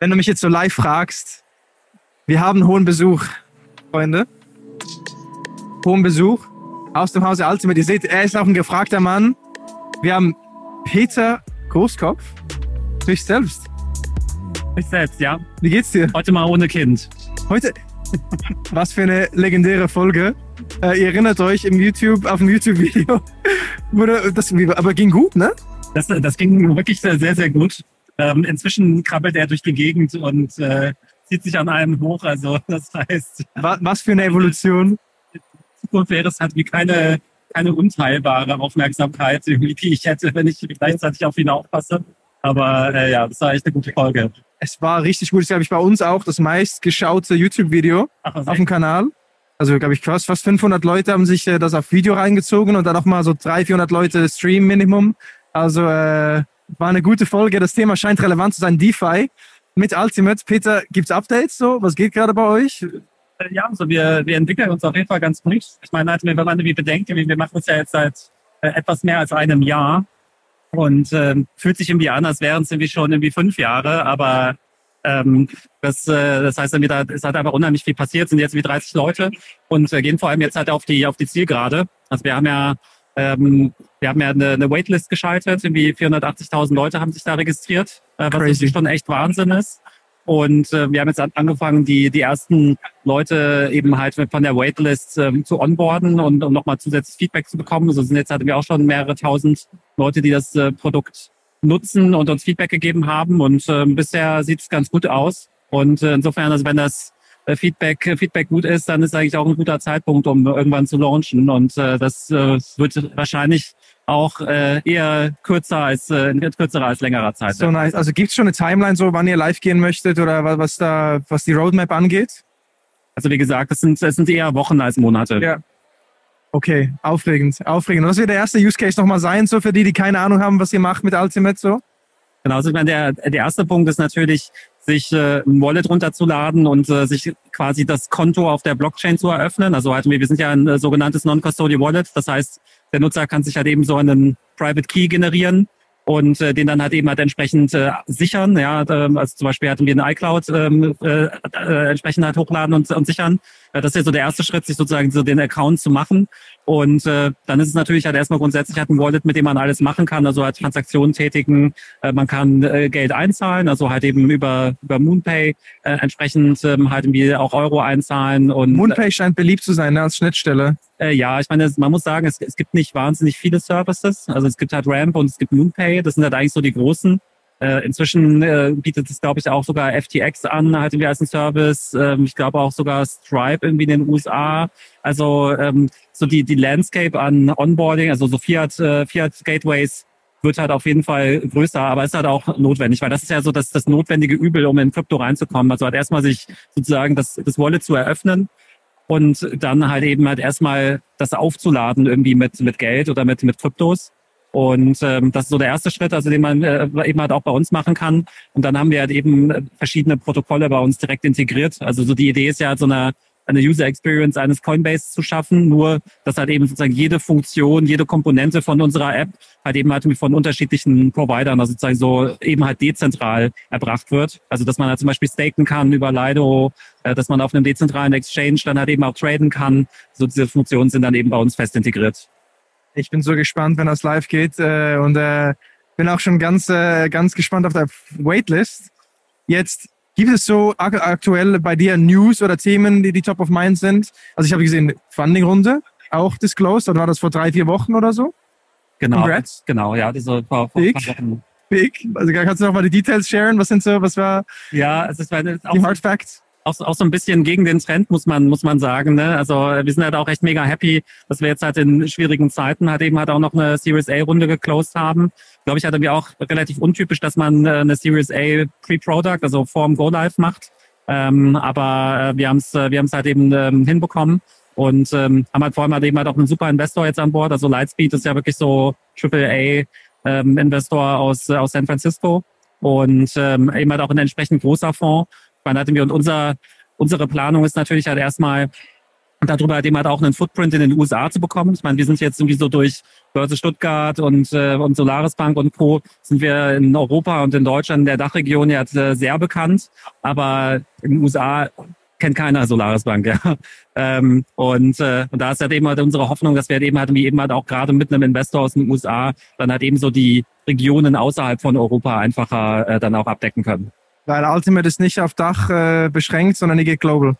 wenn du mich jetzt so live fragst, wir haben hohen Besuch, Freunde. Hohen Besuch aus dem Hause Ultimate. Ihr seht, er ist auch ein gefragter Mann. Wir haben Peter Großkopf, sich selbst. Ich selbst, ja. Wie geht's dir? Heute mal ohne Kind. Heute, was für eine legendäre Folge. Äh, ihr erinnert euch im YouTube, auf dem YouTube-Video, wurde das, aber ging gut, ne? Das, das ging wirklich sehr, sehr gut. Ähm, inzwischen krabbelt er durch die Gegend und äh, zieht sich an einem hoch. Also das heißt. Was, für eine Evolution. Zukunft wäre es halt wie keine, keine unteilbare Aufmerksamkeit, die ich hätte, wenn ich gleichzeitig auf ihn aufpasse. Aber äh, ja, das war echt eine gute Folge. Es war richtig gut. Das glaube ich bei uns auch das meistgeschaute YouTube-Video auf dem Kanal. Also glaube ich fast, fast 500 Leute haben sich äh, das auf Video reingezogen und dann noch mal so 300, 400 Leute Stream Minimum. Also äh, war eine gute Folge. Das Thema scheint relevant zu sein. DeFi mit Ultimate. Peter, gibt's Updates so? Was geht gerade bei euch? Äh, ja, also wir, wir entwickeln uns auf jeden Fall ganz gut. Ich meine, halt, wenn man irgendwie bedenkt, wir machen es ja jetzt seit äh, etwas mehr als einem Jahr und äh, fühlt sich irgendwie an, als wären es irgendwie schon irgendwie fünf Jahre, aber ähm, das, äh, das heißt, da ist halt einfach unheimlich viel passiert, sind jetzt wie 30 Leute und äh, gehen vor allem jetzt halt auf die auf die Zielgerade. Also wir haben ja ähm, wir haben ja eine, eine Waitlist geschaltet, irgendwie 480.000 Leute haben sich da registriert, äh, was schon echt Wahnsinn ist. Und äh, wir haben jetzt angefangen, die, die ersten Leute eben halt von der Waitlist ähm, zu onboarden und um nochmal zusätzlich Feedback zu bekommen. Also sind jetzt hatten wir auch schon mehrere tausend Leute, die das äh, Produkt nutzen und uns Feedback gegeben haben. Und äh, bisher sieht es ganz gut aus. Und äh, insofern, also wenn das äh, Feedback, äh, Feedback gut ist, dann ist eigentlich auch ein guter Zeitpunkt, um irgendwann zu launchen. Und äh, das äh, wird wahrscheinlich auch äh, eher kürzer als äh, kürzerer als längerer Zeit. So nice. Also gibt es schon eine Timeline, so wann ihr live gehen möchtet oder was, was da, was die Roadmap angeht? Also wie gesagt, das sind, sind eher Wochen als Monate. Ja. Okay, aufregend, aufregend. Und was wird der erste Use Case nochmal sein, so für die, die keine Ahnung haben, was ihr macht mit Ultimate so? Genau, also ich meine, der, der erste Punkt ist natürlich, sich äh, ein Wallet runterzuladen und äh, sich quasi das Konto auf der Blockchain zu eröffnen. Also halt, wir sind ja ein äh, sogenanntes Non-Custodial Wallet. Das heißt, der Nutzer kann sich halt eben so einen Private Key generieren und äh, den dann halt eben halt entsprechend äh, sichern. Ja, äh, also zum Beispiel hatten wir eine iCloud ähm, äh, äh, entsprechend halt hochladen und, und sichern. Äh, das ist ja so der erste Schritt, sich sozusagen so den Account zu machen. Und äh, dann ist es natürlich halt erstmal grundsätzlich halt ein Wallet, mit dem man alles machen kann, also halt Transaktionen tätigen, äh, man kann äh, Geld einzahlen, also halt eben über über Moonpay äh, entsprechend ähm, halt irgendwie auch Euro einzahlen und Moonpay scheint beliebt zu sein ne, als Schnittstelle. Äh, ja, ich meine, man muss sagen, es, es gibt nicht wahnsinnig viele Services. Also es gibt halt Ramp und es gibt Moonpay. Das sind halt eigentlich so die großen. Äh, inzwischen äh, bietet es, glaube ich, auch sogar FTX an, halt irgendwie als ein Service. Ähm, ich glaube auch sogar Stripe irgendwie in den USA. Also ähm, so die, die Landscape an Onboarding, also so Fiat, äh, Fiat Gateways wird halt auf jeden Fall größer, aber ist halt auch notwendig, weil das ist ja so das, das notwendige Übel, um in Krypto reinzukommen. Also halt erstmal sich sozusagen das, das Wallet zu eröffnen und dann halt eben halt erstmal das aufzuladen irgendwie mit, mit Geld oder mit, mit Kryptos. Und ähm, das ist so der erste Schritt, also den man äh, eben halt auch bei uns machen kann. Und dann haben wir halt eben verschiedene Protokolle bei uns direkt integriert. Also so die Idee ist ja halt so eine eine User Experience eines Coinbase zu schaffen, nur dass halt eben sozusagen jede Funktion, jede Komponente von unserer App halt eben halt von unterschiedlichen Providern, also sozusagen so eben halt dezentral erbracht wird. Also dass man halt zum Beispiel staken kann über Lido, äh, dass man auf einem dezentralen Exchange dann halt eben auch traden kann. So diese Funktionen sind dann eben bei uns fest integriert. Ich bin so gespannt, wenn das live geht äh, und äh, bin auch schon ganz, äh, ganz gespannt auf der Waitlist. Jetzt Gibt es so aktuell bei dir News oder Themen, die die top of mind sind? Also ich habe gesehen, Funding-Runde auch disclosed, oder war das vor drei, vier Wochen oder so? Genau. Congrats. Genau, ja, diese vor, vor Big. Wochen. Big. Also kannst du noch mal die Details sharen? Was sind so, was war ja, es ist, die Hard Facts? Auch, auch so ein bisschen gegen den Trend, muss man, muss man sagen. Ne? Also wir sind halt auch echt mega happy, dass wir jetzt halt in schwierigen Zeiten halt eben halt auch noch eine Series A-Runde geclosed haben. Glaube ich, hatten wir auch relativ untypisch, dass man äh, eine Series A Pre-Product, also vorm Go-Live macht. Ähm, aber äh, wir haben es äh, wir haben's halt eben ähm, hinbekommen und ähm, haben halt vor allem halt eben halt auch einen super Investor jetzt an Bord. Also Lightspeed ist ja wirklich so AAA ähm, Investor aus, aus San Francisco und ähm, eben halt auch ein entsprechend großer Fonds meine, hatten wir und unser, unsere Planung ist natürlich halt erstmal darüber halt eben halt auch einen Footprint in den USA zu bekommen. Ich meine, wir sind jetzt irgendwie so durch Börse Stuttgart und, äh, und Solaris Bank und Co. sind wir in Europa und in Deutschland in der Dachregion äh, sehr bekannt. Aber in den USA kennt keiner Solaris Bank, ja. Ähm, und, äh, und da ist halt eben halt unsere Hoffnung, dass wir halt eben halt, wie eben halt auch gerade mit einem Investor aus den USA dann halt eben so die Regionen außerhalb von Europa einfacher äh, dann auch abdecken können. Weil Ultimate ist nicht auf Dach äh, beschränkt, sondern die geht global.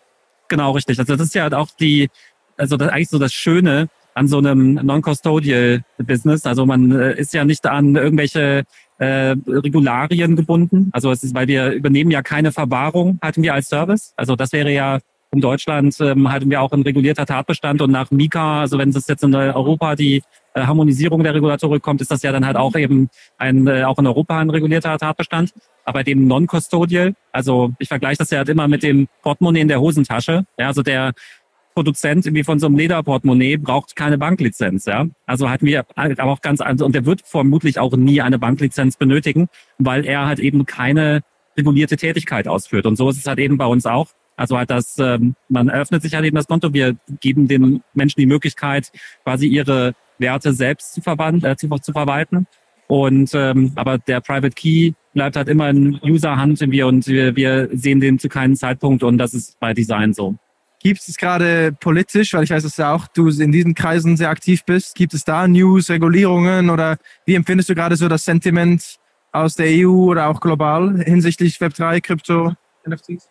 Genau, richtig. Also das ist ja halt auch die, also das eigentlich so das Schöne an so einem Non-Custodial Business. Also man äh, ist ja nicht an irgendwelche äh, Regularien gebunden. Also es ist, weil wir übernehmen ja keine Verwahrung, halten wir als Service. Also das wäre ja in Deutschland ähm, halten wir auch ein regulierter Tatbestand und nach Mika, also wenn es jetzt in Europa die äh, Harmonisierung der Regulatorik kommt, ist das ja dann halt auch eben ein äh, auch in Europa ein regulierter Tatbestand. Aber dem Non-Custodial, also ich vergleiche das ja halt immer mit dem Portemonnaie in der Hosentasche. Ja, also der Produzent irgendwie von so einem Lederportemonnaie braucht keine Banklizenz, ja. Also hatten wir aber auch ganz, also, und der wird vermutlich auch nie eine Banklizenz benötigen, weil er halt eben keine regulierte Tätigkeit ausführt. Und so ist es halt eben bei uns auch. Also halt das, ähm, man eröffnet sich halt eben das Konto, wir geben den Menschen die Möglichkeit, quasi ihre Werte selbst zu, verwand, äh, zu, zu verwalten. Und ähm, aber der Private Key bleibt halt immer in User-Hand und wir, wir sehen den zu keinem Zeitpunkt und das ist bei Design so. Gibt es gerade politisch, weil ich weiß, dass ja auch du in diesen Kreisen sehr aktiv bist, gibt es da News, Regulierungen oder wie empfindest du gerade so das Sentiment aus der EU oder auch global hinsichtlich Web3, Krypto, NFTs?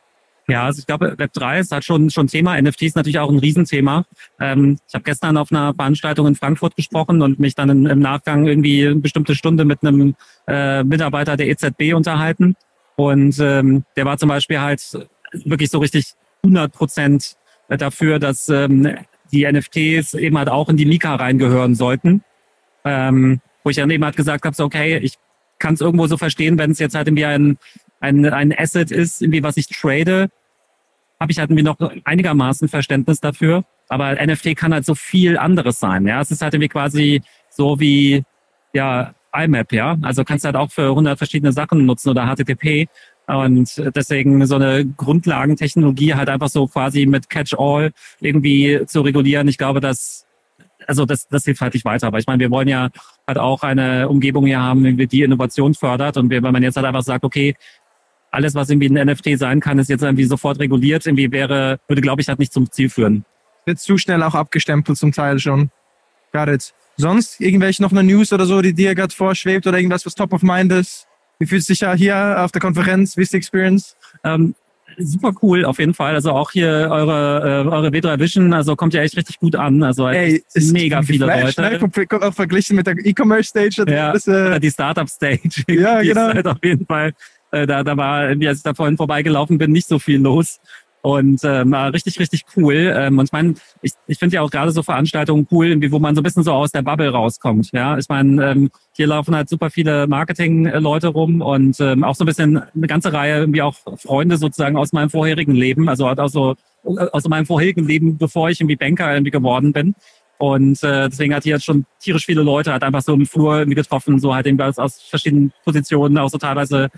Ja, also ich glaube, Web3 ist halt schon schon Thema. NFT ist natürlich auch ein Riesenthema. Ähm, ich habe gestern auf einer Veranstaltung in Frankfurt gesprochen und mich dann in, im Nachgang irgendwie eine bestimmte Stunde mit einem äh, Mitarbeiter der EZB unterhalten. Und ähm, der war zum Beispiel halt wirklich so richtig 100 Prozent dafür, dass ähm, die NFTs eben halt auch in die Mika reingehören sollten. Ähm, wo ich dann eben halt gesagt habe, so okay, ich kann es irgendwo so verstehen, wenn es jetzt halt irgendwie ein ein, ein Asset ist, irgendwie was ich trade, habe ich halt irgendwie noch einigermaßen Verständnis dafür. Aber NFT kann halt so viel anderes sein. Ja, es ist halt irgendwie quasi so wie ja IMAP. Ja, also kannst du halt auch für 100 verschiedene Sachen nutzen oder HTTP. Und deswegen so eine Grundlagentechnologie halt einfach so quasi mit Catch-all irgendwie zu regulieren. Ich glaube, dass also das, das hilft halt nicht weiter. Aber ich meine, wir wollen ja halt auch eine Umgebung hier haben, die Innovation fördert. Und wenn man jetzt halt einfach sagt, okay, alles, was irgendwie ein NFT sein kann, ist jetzt irgendwie sofort reguliert. Irgendwie wäre, würde, glaube ich, halt nicht zum Ziel führen. Wird zu schnell auch abgestempelt zum Teil schon. Got it. Sonst irgendwelche noch eine News oder so, die dir gerade vorschwebt oder irgendwas, was top of mind ist? Wie fühlst du dich ja hier auf der Konferenz? Wie ist die Experience? Ähm, super cool, auf jeden Fall. Also auch hier eure, äh, eure W3 Vision, also kommt ja echt richtig gut an. Also Ey, ist mega viele Flash, Leute. Ne? Auch verglichen mit der E-Commerce Stage. Ja, das, äh, die Startup Stage. Ja, genau. Ist halt auf jeden Fall äh, da, da war, als ich da vorhin vorbeigelaufen bin, nicht so viel los. Und ähm, richtig, richtig cool. Ähm, und ich meine, ich, ich finde ja auch gerade so Veranstaltungen cool, wo man so ein bisschen so aus der Bubble rauskommt. Ja, ich meine, ähm, hier laufen halt super viele Marketing-Leute rum und ähm, auch so ein bisschen eine ganze Reihe irgendwie auch Freunde sozusagen aus meinem vorherigen Leben, also halt auch so aus meinem vorherigen Leben, bevor ich irgendwie Banker irgendwie geworden bin. Und äh, deswegen hat hier jetzt schon tierisch viele Leute halt einfach so im Flur irgendwie getroffen, so halt irgendwie aus, aus verschiedenen Positionen, auch so teilweise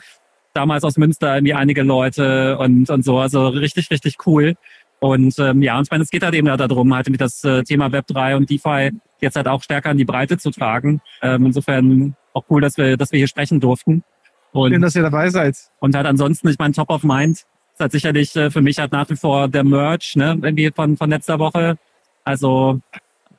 damals aus Münster irgendwie einige Leute und, und so. Also richtig, richtig cool. Und ähm, ja, und ich meine, es geht halt eben darum, halt mit das äh, Thema Web 3 und DeFi jetzt halt auch stärker in die Breite zu tragen. Ähm, insofern auch cool, dass wir, dass wir hier sprechen durften. Und, Schön, dass ihr dabei seid. Und halt ansonsten, ich meine, Top of Mind ist halt sicherlich äh, für mich halt nach wie vor der Merch, ne, irgendwie von, von letzter Woche. Also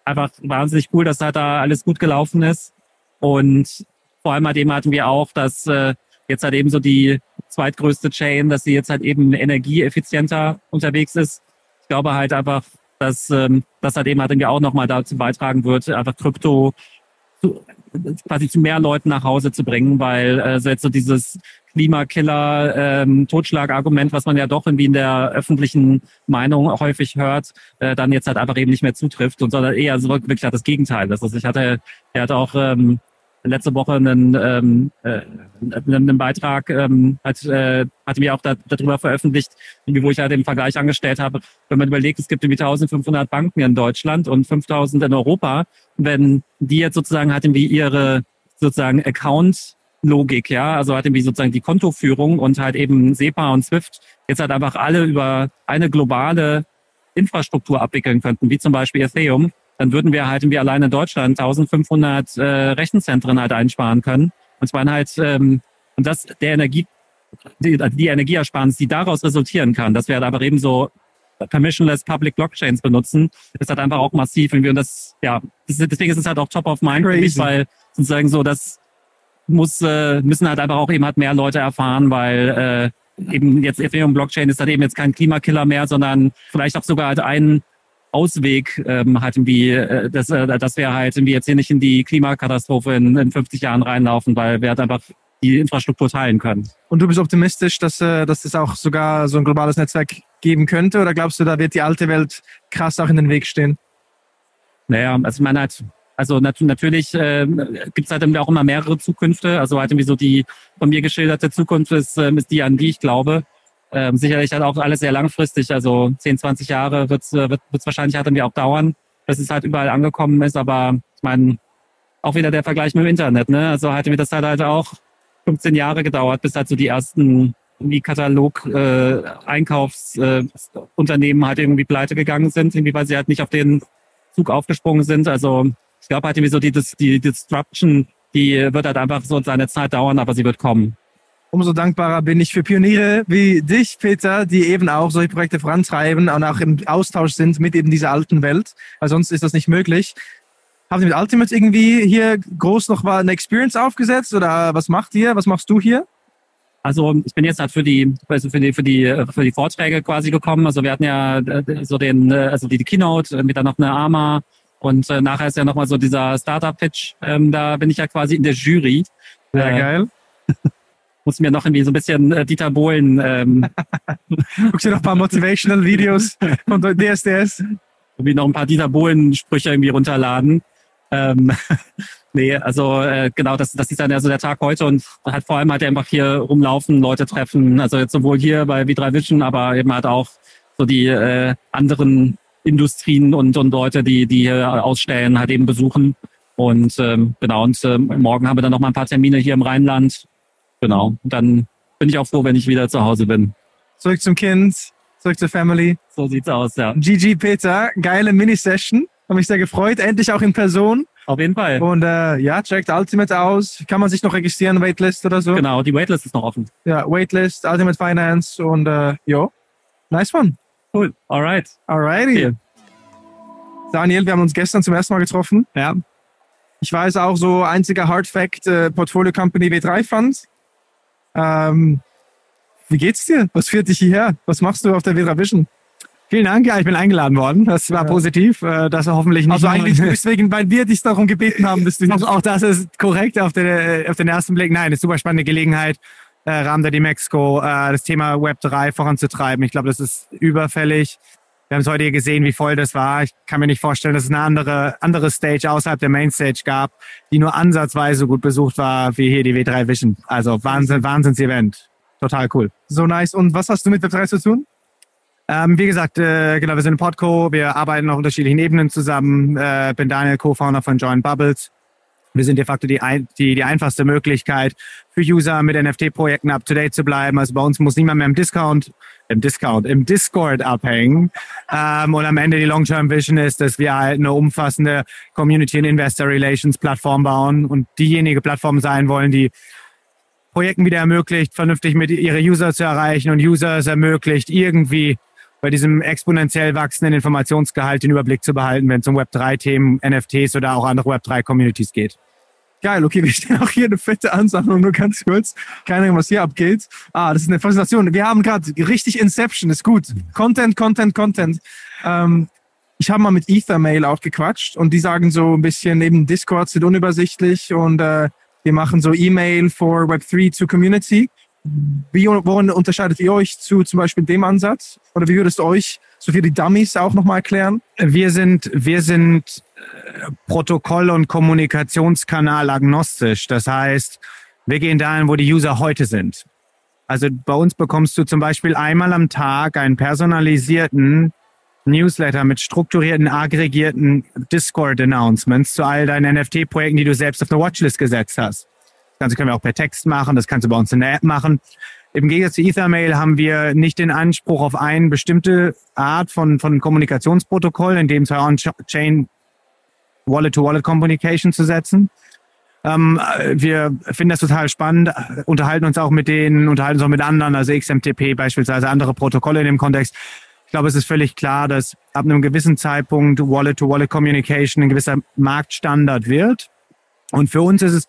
einfach wahnsinnig cool, dass halt da alles gut gelaufen ist. Und vor allem halt eben hatten wir auch, dass äh, jetzt halt eben so die zweitgrößte Chain, dass sie jetzt halt eben energieeffizienter unterwegs ist. Ich glaube halt einfach, dass ähm, das halt eben halt irgendwie auch nochmal dazu beitragen wird, einfach Krypto zu, quasi zu mehr Leuten nach Hause zu bringen, weil äh, so jetzt so dieses Klimakiller, ähm, was man ja doch irgendwie in der öffentlichen Meinung häufig hört, äh, dann jetzt halt einfach eben nicht mehr zutrifft und sondern eher so wirklich halt das Gegenteil. Das ist, ich hatte, er hat auch ähm, letzte Woche einen, ähm, äh, einen Beitrag, ähm, hat, äh, hatte mir auch da, darüber veröffentlicht, wo ich halt den Vergleich angestellt habe. Wenn man überlegt, es gibt irgendwie 1500 Banken in Deutschland und 5000 in Europa, wenn die jetzt sozusagen hatten wie ihre sozusagen Account Logik, ja, also halt irgendwie sozusagen die Kontoführung und halt eben SEPA und SWIFT jetzt halt einfach alle über eine globale Infrastruktur abwickeln könnten, wie zum Beispiel Ethereum, dann würden wir halt wir allein in Deutschland 1500 äh, Rechenzentren halt einsparen können. Und zwar halt, ähm, und das der Energie, die, die Energieersparnis, die daraus resultieren kann, dass wir halt aber eben so permissionless Public Blockchains benutzen, ist halt einfach auch massiv. Und wir das, ja, deswegen ist es halt auch top of mind Crazy. für mich, weil sozusagen so, das muss, äh, müssen halt einfach auch eben halt mehr Leute erfahren, weil äh, eben jetzt Ethereum Blockchain ist halt eben jetzt kein Klimakiller mehr, sondern vielleicht auch sogar halt ein Ausweg ähm, halt irgendwie, äh, dass, äh, dass wir halt irgendwie jetzt hier nicht in die Klimakatastrophe in, in 50 Jahren reinlaufen, weil wir halt einfach die Infrastruktur teilen können. Und du bist optimistisch, dass, äh, dass es auch sogar so ein globales Netzwerk geben könnte? Oder glaubst du, da wird die alte Welt krass auch in den Weg stehen? Naja, also ich meine halt, also nat natürlich äh, gibt es halt auch immer mehrere Zukünfte. Also halt irgendwie so die von mir geschilderte Zukunft ist, äh, ist die, an die ich glaube. Ähm, sicherlich halt auch alles sehr langfristig, also 10, 20 Jahre wird's, äh, wird es wahrscheinlich halt irgendwie auch dauern, bis es halt überall angekommen ist. Aber ich meine, auch wieder der Vergleich mit dem Internet, ne? Also halt das hat halt auch 15 Jahre gedauert, bis halt so die ersten irgendwie Katalog äh, Einkaufsunternehmen äh, halt irgendwie pleite gegangen sind, irgendwie weil sie halt nicht auf den Zug aufgesprungen sind. Also ich glaube halt irgendwie so die, die Disruption, die wird halt einfach so seine Zeit dauern, aber sie wird kommen. Umso dankbarer bin ich für Pioniere wie dich, Peter, die eben auch solche Projekte vorantreiben und auch im Austausch sind mit eben dieser alten Welt, weil sonst ist das nicht möglich. Habt ihr mit Ultimate irgendwie hier groß noch mal eine Experience aufgesetzt oder was macht ihr? Was machst du hier? Also ich bin jetzt halt für die, also für die, für die, für die Vorträge quasi gekommen. Also wir hatten ja äh, so den, äh, also die, Keynote mit dann noch eine AMA und äh, nachher ist ja nochmal so dieser Startup-Pitch. Ähm, da bin ich ja quasi in der Jury. Sehr äh, geil. muss mir noch irgendwie so ein bisschen äh, Dieter Bohlen. Ähm, Guckst dir noch ein paar Motivational Videos von DSDS? Irgendwie noch ein paar Dieter Bohlen-Sprüche irgendwie runterladen. Ähm, nee, also äh, genau, das, das ist dann ja so der Tag heute und halt vor allem halt einfach hier rumlaufen, Leute treffen. Also jetzt sowohl hier bei V3 Vision, aber eben halt auch so die äh, anderen Industrien und, und Leute, die, die hier ausstellen, halt eben besuchen. Und ähm, genau, und äh, morgen haben wir dann noch mal ein paar Termine hier im Rheinland. Genau. Und dann bin ich auch froh, wenn ich wieder zu Hause bin. Zurück zum Kind, zurück zur Family. So sieht's aus, ja. GG Peter, geile Mini-Session. Habe mich sehr gefreut. Endlich auch in Person. Auf jeden Fall. Und äh, ja, checkt Ultimate aus. Kann man sich noch registrieren, Waitlist oder so? Genau, die Waitlist ist noch offen. Ja, Waitlist, Ultimate Finance und äh, jo, nice one. Cool, alright. Alrighty. Okay. Daniel, wir haben uns gestern zum ersten Mal getroffen. Ja. Ich weiß auch so einziger Hard Fact äh, Portfolio Company W3 Fund. Ähm, wie geht's dir? Was führt dich hierher? Was machst du auf der W3 Vision? Vielen Dank, ja, ich bin eingeladen worden. Das war ja. positiv. Äh, das war hoffentlich nicht. Also eigentlich deswegen, weil wir dich darum gebeten haben, dass du auch, auch das ist korrekt auf, der, auf den ersten Blick. Nein, eine super spannende Gelegenheit, äh, Rahmen der Demexco äh, das Thema Web3 voranzutreiben. Ich glaube, das ist überfällig. Wir haben es heute hier gesehen, wie voll das war. Ich kann mir nicht vorstellen, dass es eine andere, andere Stage außerhalb der Mainstage gab, die nur ansatzweise so gut besucht war wie hier die W3 Vision. Also Wahnsinn, Wahnsinns-Event. Total cool. So nice. Und was hast du mit Web3 zu tun? Ähm, wie gesagt, äh, genau, wir sind ein Podco, wir arbeiten auf unterschiedlichen Ebenen zusammen. Äh, bin Daniel, Co-Founder von Join Bubbles. Wir sind de facto die, die, die einfachste Möglichkeit für User mit NFT-Projekten up-to-date zu bleiben. Also bei uns muss niemand mehr im Discount, im Discount, im Discord abhängen. Ähm, und am Ende die Long-Term-Vision ist, dass wir halt eine umfassende Community- und Investor-Relations-Plattform bauen und diejenige Plattform sein wollen, die Projekten wieder ermöglicht, vernünftig mit ihre User zu erreichen und Users ermöglicht, irgendwie bei diesem exponentiell wachsenden Informationsgehalt den Überblick zu behalten, wenn es um Web3-Themen, NFTs oder auch andere Web3-Communities geht. Geil, okay, wir stehen auch hier eine fette Ansammlung, nur ganz kurz. Keine Ahnung, was hier abgeht. Ah, das ist eine Präsentation. Wir haben gerade richtig Inception, ist gut. Content, Content, Content. Ähm, ich habe mal mit Ethermail auch gequatscht und die sagen so ein bisschen, eben Discord sind unübersichtlich und äh, wir machen so E-Mail for Web3 to Community. Wie, worin unterscheidet ihr euch zu zum Beispiel dem Ansatz? Oder wie würdest du euch so für die Dummies auch nochmal erklären? Wir sind, wir sind äh, Protokoll- und Kommunikationskanal agnostisch. Das heißt, wir gehen dahin, wo die User heute sind. Also bei uns bekommst du zum Beispiel einmal am Tag einen personalisierten Newsletter mit strukturierten, aggregierten Discord-Announcements zu all deinen NFT-Projekten, die du selbst auf eine Watchlist gesetzt hast. Ganze können wir auch per Text machen, das kannst du bei uns in der App machen. Im Gegensatz zu Ethermail haben wir nicht den Anspruch auf eine bestimmte Art von, von Kommunikationsprotokoll, in dem zwei On-Chain Wallet-to-Wallet-Communication zu setzen. Ähm, wir finden das total spannend, unterhalten uns auch mit denen, unterhalten uns auch mit anderen, also XMTP beispielsweise, andere Protokolle in dem Kontext. Ich glaube, es ist völlig klar, dass ab einem gewissen Zeitpunkt Wallet-to-Wallet-Communication ein gewisser Marktstandard wird. Und für uns ist es,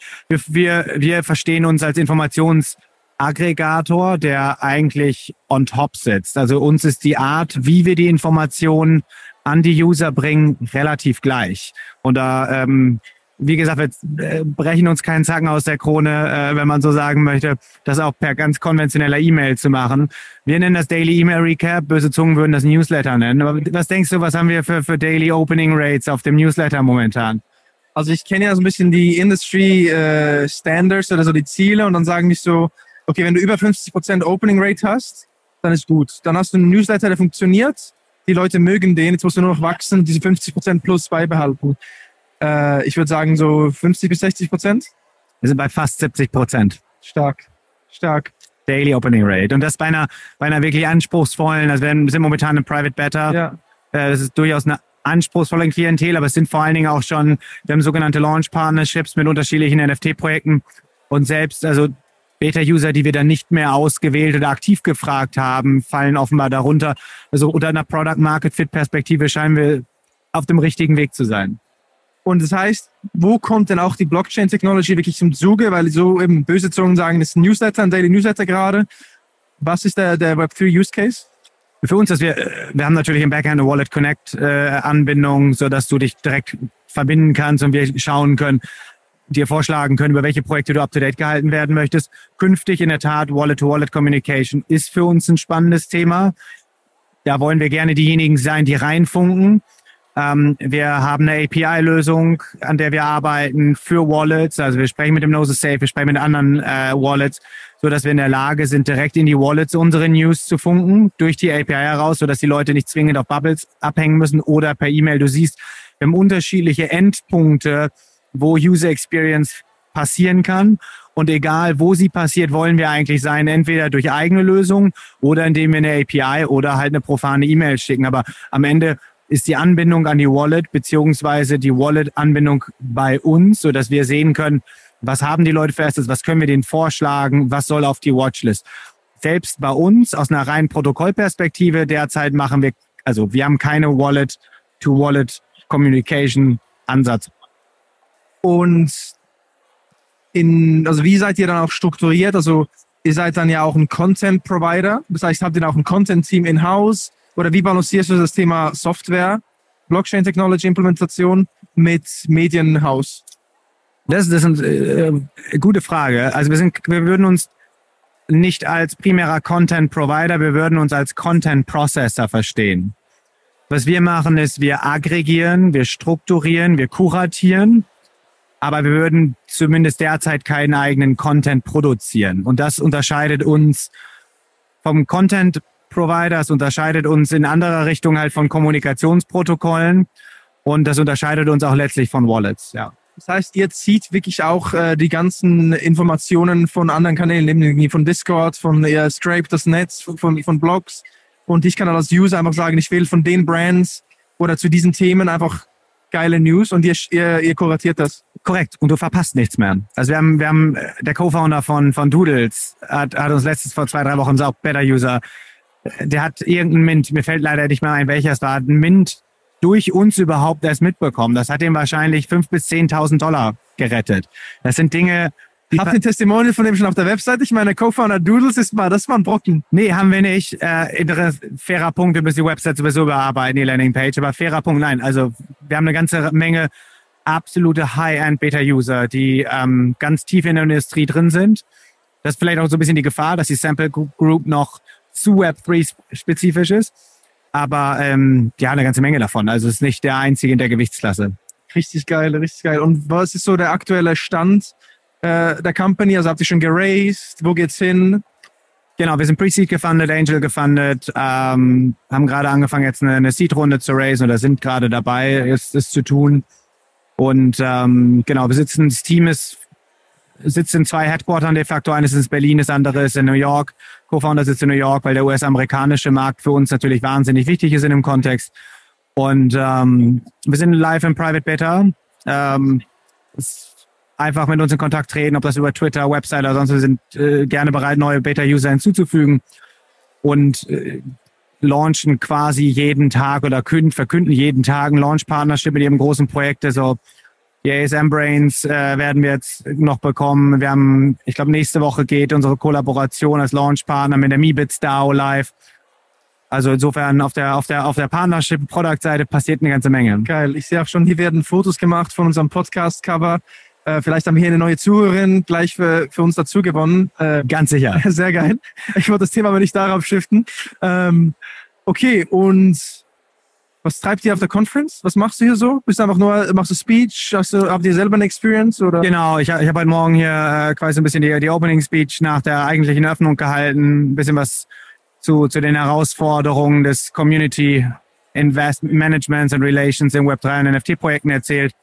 wir, wir verstehen uns als Informationsaggregator, der eigentlich on top sitzt. Also uns ist die Art, wie wir die Informationen an die User bringen, relativ gleich. Und da, ähm, wie gesagt, wir äh, brechen uns keinen Zacken aus der Krone, äh, wenn man so sagen möchte, das auch per ganz konventioneller E-Mail zu machen. Wir nennen das Daily E-Mail Recap, böse Zungen würden das Newsletter nennen. Aber was denkst du, was haben wir für, für Daily Opening Rates auf dem Newsletter momentan? Also ich kenne ja so ein bisschen die Industry äh, Standards oder so die Ziele und dann sagen die so, okay, wenn du über 50% Opening Rate hast, dann ist gut. Dann hast du einen Newsletter, der funktioniert die Leute mögen den, jetzt musst du nur noch wachsen und diese 50 Prozent plus beibehalten. Äh, ich würde sagen so 50 bis 60 Prozent. Wir sind bei fast 70 Prozent. Stark, stark. Daily Opening Rate. Und das bei einer, bei einer wirklich anspruchsvollen, also wir sind momentan im Private Beta. Ja. Äh, das ist durchaus eine anspruchsvolle Klientel, aber es sind vor allen Dingen auch schon, wir haben sogenannte Launch Partnerships mit unterschiedlichen NFT-Projekten. Und selbst, also Beta-User, die wir dann nicht mehr ausgewählt oder aktiv gefragt haben, fallen offenbar darunter. Also unter einer Product-Market-Fit-Perspektive scheinen wir auf dem richtigen Weg zu sein. Und das heißt, wo kommt denn auch die Blockchain-Technology wirklich zum Zuge? Weil so eben böse Zungen sagen, das ist ein Newsletter, ein Daily Newsletter gerade. Was ist der, der Web3-Use-Case? Für uns, dass wir, äh, wir haben natürlich im Backend eine Wallet Connect äh, Anbindung, so dass du dich direkt verbinden kannst und wir schauen können, dir vorschlagen können, über welche Projekte du up-to-date gehalten werden möchtest. Künftig in der Tat Wallet-to-Wallet-Communication ist für uns ein spannendes Thema. Da wollen wir gerne diejenigen sein, die reinfunken. Ähm, wir haben eine API-Lösung, an der wir arbeiten für Wallets. Also wir sprechen mit dem Nose Safe, wir sprechen mit anderen äh, Wallets, so dass wir in der Lage sind, direkt in die Wallets unsere News zu funken durch die API heraus, so dass die Leute nicht zwingend auf Bubbles abhängen müssen oder per E-Mail. Du siehst, wir haben unterschiedliche Endpunkte, wo User Experience passieren kann. Und egal, wo sie passiert, wollen wir eigentlich sein, entweder durch eigene Lösungen oder indem wir eine API oder halt eine profane E-Mail schicken. Aber am Ende ist die Anbindung an die Wallet beziehungsweise die Wallet-Anbindung bei uns, so dass wir sehen können, was haben die Leute für Assets, was können wir denen vorschlagen, was soll auf die Watchlist. Selbst bei uns aus einer reinen Protokollperspektive derzeit machen wir, also wir haben keine Wallet-to-Wallet-Communication-Ansatz und in, also wie seid ihr dann auch strukturiert? Also ihr seid dann ja auch ein Content Provider. Das heißt, habt ihr auch ein Content Team in-house? Oder wie balancierst du das Thema Software, Blockchain Technology Implementation mit Medienhaus? Das, das ist eine äh, gute Frage. Also wir sind, wir würden uns nicht als primärer Content Provider, wir würden uns als Content Processor verstehen. Was wir machen ist, wir aggregieren, wir strukturieren, wir kuratieren aber wir würden zumindest derzeit keinen eigenen Content produzieren. Und das unterscheidet uns vom Content Providers, unterscheidet uns in anderer Richtung halt von Kommunikationsprotokollen und das unterscheidet uns auch letztlich von Wallets, ja. Das heißt, ihr zieht wirklich auch äh, die ganzen Informationen von anderen Kanälen, nämlich von Discord, von äh, Stripe, das Netz, von, von Blogs. Und ich kann dann als User einfach sagen, ich will von den Brands oder zu diesen Themen einfach geile News und ihr, ihr, ihr kuratiert das. Korrekt. Und du verpasst nichts mehr. Also wir haben, wir haben, äh, der Co-Founder von, von Doodles hat, hat uns letztes vor zwei, drei Wochen gesagt, Better User, der hat irgendein Mint, mir fällt leider nicht mehr ein, welcher es war, ein Mint durch uns überhaupt erst mitbekommen. Das hat ihm wahrscheinlich fünf bis zehntausend Dollar gerettet. Das sind Dinge, Habt ihr Testimonial von dem schon auf der Website? Ich meine, Co-Founder Doodles ist mal, das war ein Brocken. Nee, haben wir nicht. Äh, fairer Punkt, wir müssen die Website sowieso bearbeiten, die Landingpage. Aber fairer Punkt, nein. Also wir haben eine ganze Menge absolute High-End Beta-User, die ähm, ganz tief in der Industrie drin sind. Das ist vielleicht auch so ein bisschen die Gefahr, dass die Sample Group noch zu Web3 spezifisch ist. Aber ähm, ja, eine ganze Menge davon. Also es ist nicht der einzige in der Gewichtsklasse. Richtig geil, richtig geil. Und was ist so der aktuelle Stand äh, der Company? Also habt ihr schon geraced? Wo geht's hin? Genau, wir sind Pre-Seed gefundet, Angel gefundet, ähm, haben gerade angefangen, jetzt eine, eine Seed-Runde zu raisen oder sind gerade dabei, es, es zu tun. Und ähm, genau, wir sitzen, das Team ist sitzt in zwei Headquartern de facto. Eines ist in Berlin, das andere ist in New York. Co-Founder sitzt in New York, weil der US-amerikanische Markt für uns natürlich wahnsinnig wichtig ist in dem Kontext. Und ähm, wir sind live im Private Beta. Ähm, einfach mit uns in Kontakt treten, ob das über Twitter, Website oder sonst. Wir sind äh, gerne bereit, neue Beta-User hinzuzufügen und äh, launchen quasi jeden Tag oder künden, verkünden jeden Tag ein Launch-Partnership mit ihrem großen Projekt. Also ASM Brains äh, werden wir jetzt noch bekommen. Wir haben, ich glaube, nächste Woche geht unsere Kollaboration als Launchpartner mit der MeBits DAO live. Also insofern auf der auf der auf der Partnership Product Seite passiert eine ganze Menge. Geil. Ich sehe auch schon, hier werden Fotos gemacht von unserem Podcast Cover. Äh, vielleicht haben wir hier eine neue Zuhörerin gleich für, für uns dazu gewonnen. Äh, Ganz sicher. Sehr geil. Ich wollte das Thema aber nicht darauf shiften. Ähm, okay, und was treibt ihr auf der Conference? Was machst du hier so? Bist du einfach nur, machst du Speech? Hast du, habt ihr selber eine Experience? Oder? Genau, ich, ich habe heute Morgen hier äh, quasi ein bisschen die, die Opening Speech nach der eigentlichen Öffnung gehalten. Ein bisschen was zu, zu den Herausforderungen des Community Investment Managements and Relations in Web3 und NFT-Projekten erzählt.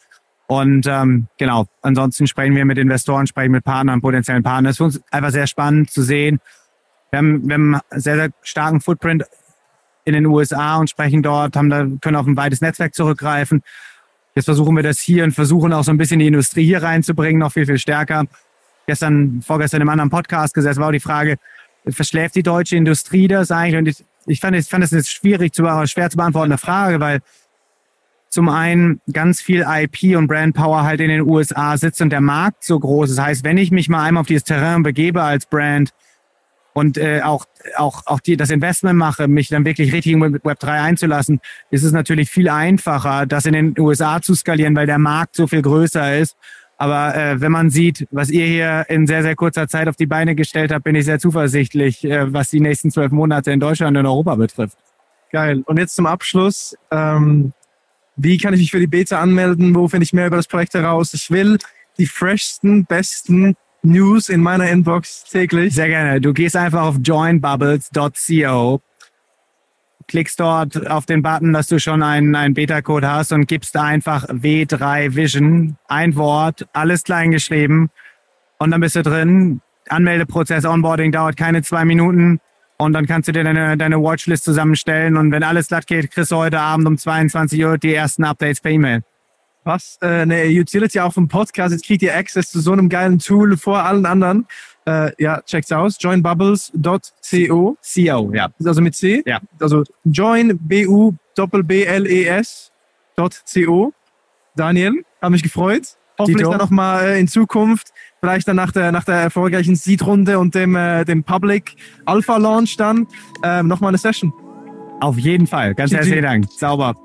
Und ähm, genau, ansonsten sprechen wir mit Investoren, sprechen mit Partnern, potenziellen Partnern. Es ist für uns einfach sehr spannend zu sehen. Wir haben, wir haben einen sehr, sehr starken Footprint in den USA und sprechen dort, haben da, können auf ein weites Netzwerk zurückgreifen. Jetzt versuchen wir das hier und versuchen auch so ein bisschen die Industrie hier reinzubringen, noch viel, viel stärker. Gestern, vorgestern im anderen Podcast gesessen, war auch die Frage, verschläft die deutsche Industrie das eigentlich? Und ich, ich fand, ich fand das jetzt schwierig zu, schwer zu beantworten, eine Frage, weil zum einen ganz viel IP und Brandpower halt in den USA sitzt und der Markt so groß. Das heißt, wenn ich mich mal einmal auf dieses Terrain begebe als Brand, und äh, auch, auch, auch die, das Investment mache, mich dann wirklich richtig in Web3 einzulassen, ist es natürlich viel einfacher, das in den USA zu skalieren, weil der Markt so viel größer ist. Aber äh, wenn man sieht, was ihr hier in sehr, sehr kurzer Zeit auf die Beine gestellt habt, bin ich sehr zuversichtlich, äh, was die nächsten zwölf Monate in Deutschland und Europa betrifft. Geil. Und jetzt zum Abschluss. Ähm, wie kann ich mich für die Beta anmelden? Wo finde ich mehr über das Projekt heraus? Ich will die freshsten, besten News in meiner Inbox täglich. Sehr gerne. Du gehst einfach auf joinbubbles.co, klickst dort auf den Button, dass du schon einen, einen Beta-Code hast und gibst einfach W3 Vision, ein Wort, alles klein geschrieben und dann bist du drin. Anmeldeprozess, Onboarding dauert keine zwei Minuten und dann kannst du dir deine, deine Watchlist zusammenstellen und wenn alles glatt geht, kriegst du heute Abend um 22 Uhr die ersten Updates per E-Mail was äh, eine Utility auch vom Podcast. Jetzt kriegt ihr Access zu so einem geilen Tool vor allen anderen. Äh, ja, checkt's aus. Joinbubbles.co. CO, ja. Also mit C. Ja. Also join b u b l e s.co. Daniel, habe mich gefreut. Hoffentlich Dito. dann nochmal äh, in Zukunft, vielleicht dann nach der, nach der erfolgreichen Seed-Runde und dem, äh, dem Public Alpha Launch dann äh, nochmal eine Session. Auf jeden Fall. Ganz herzlichen Dank. Sauber.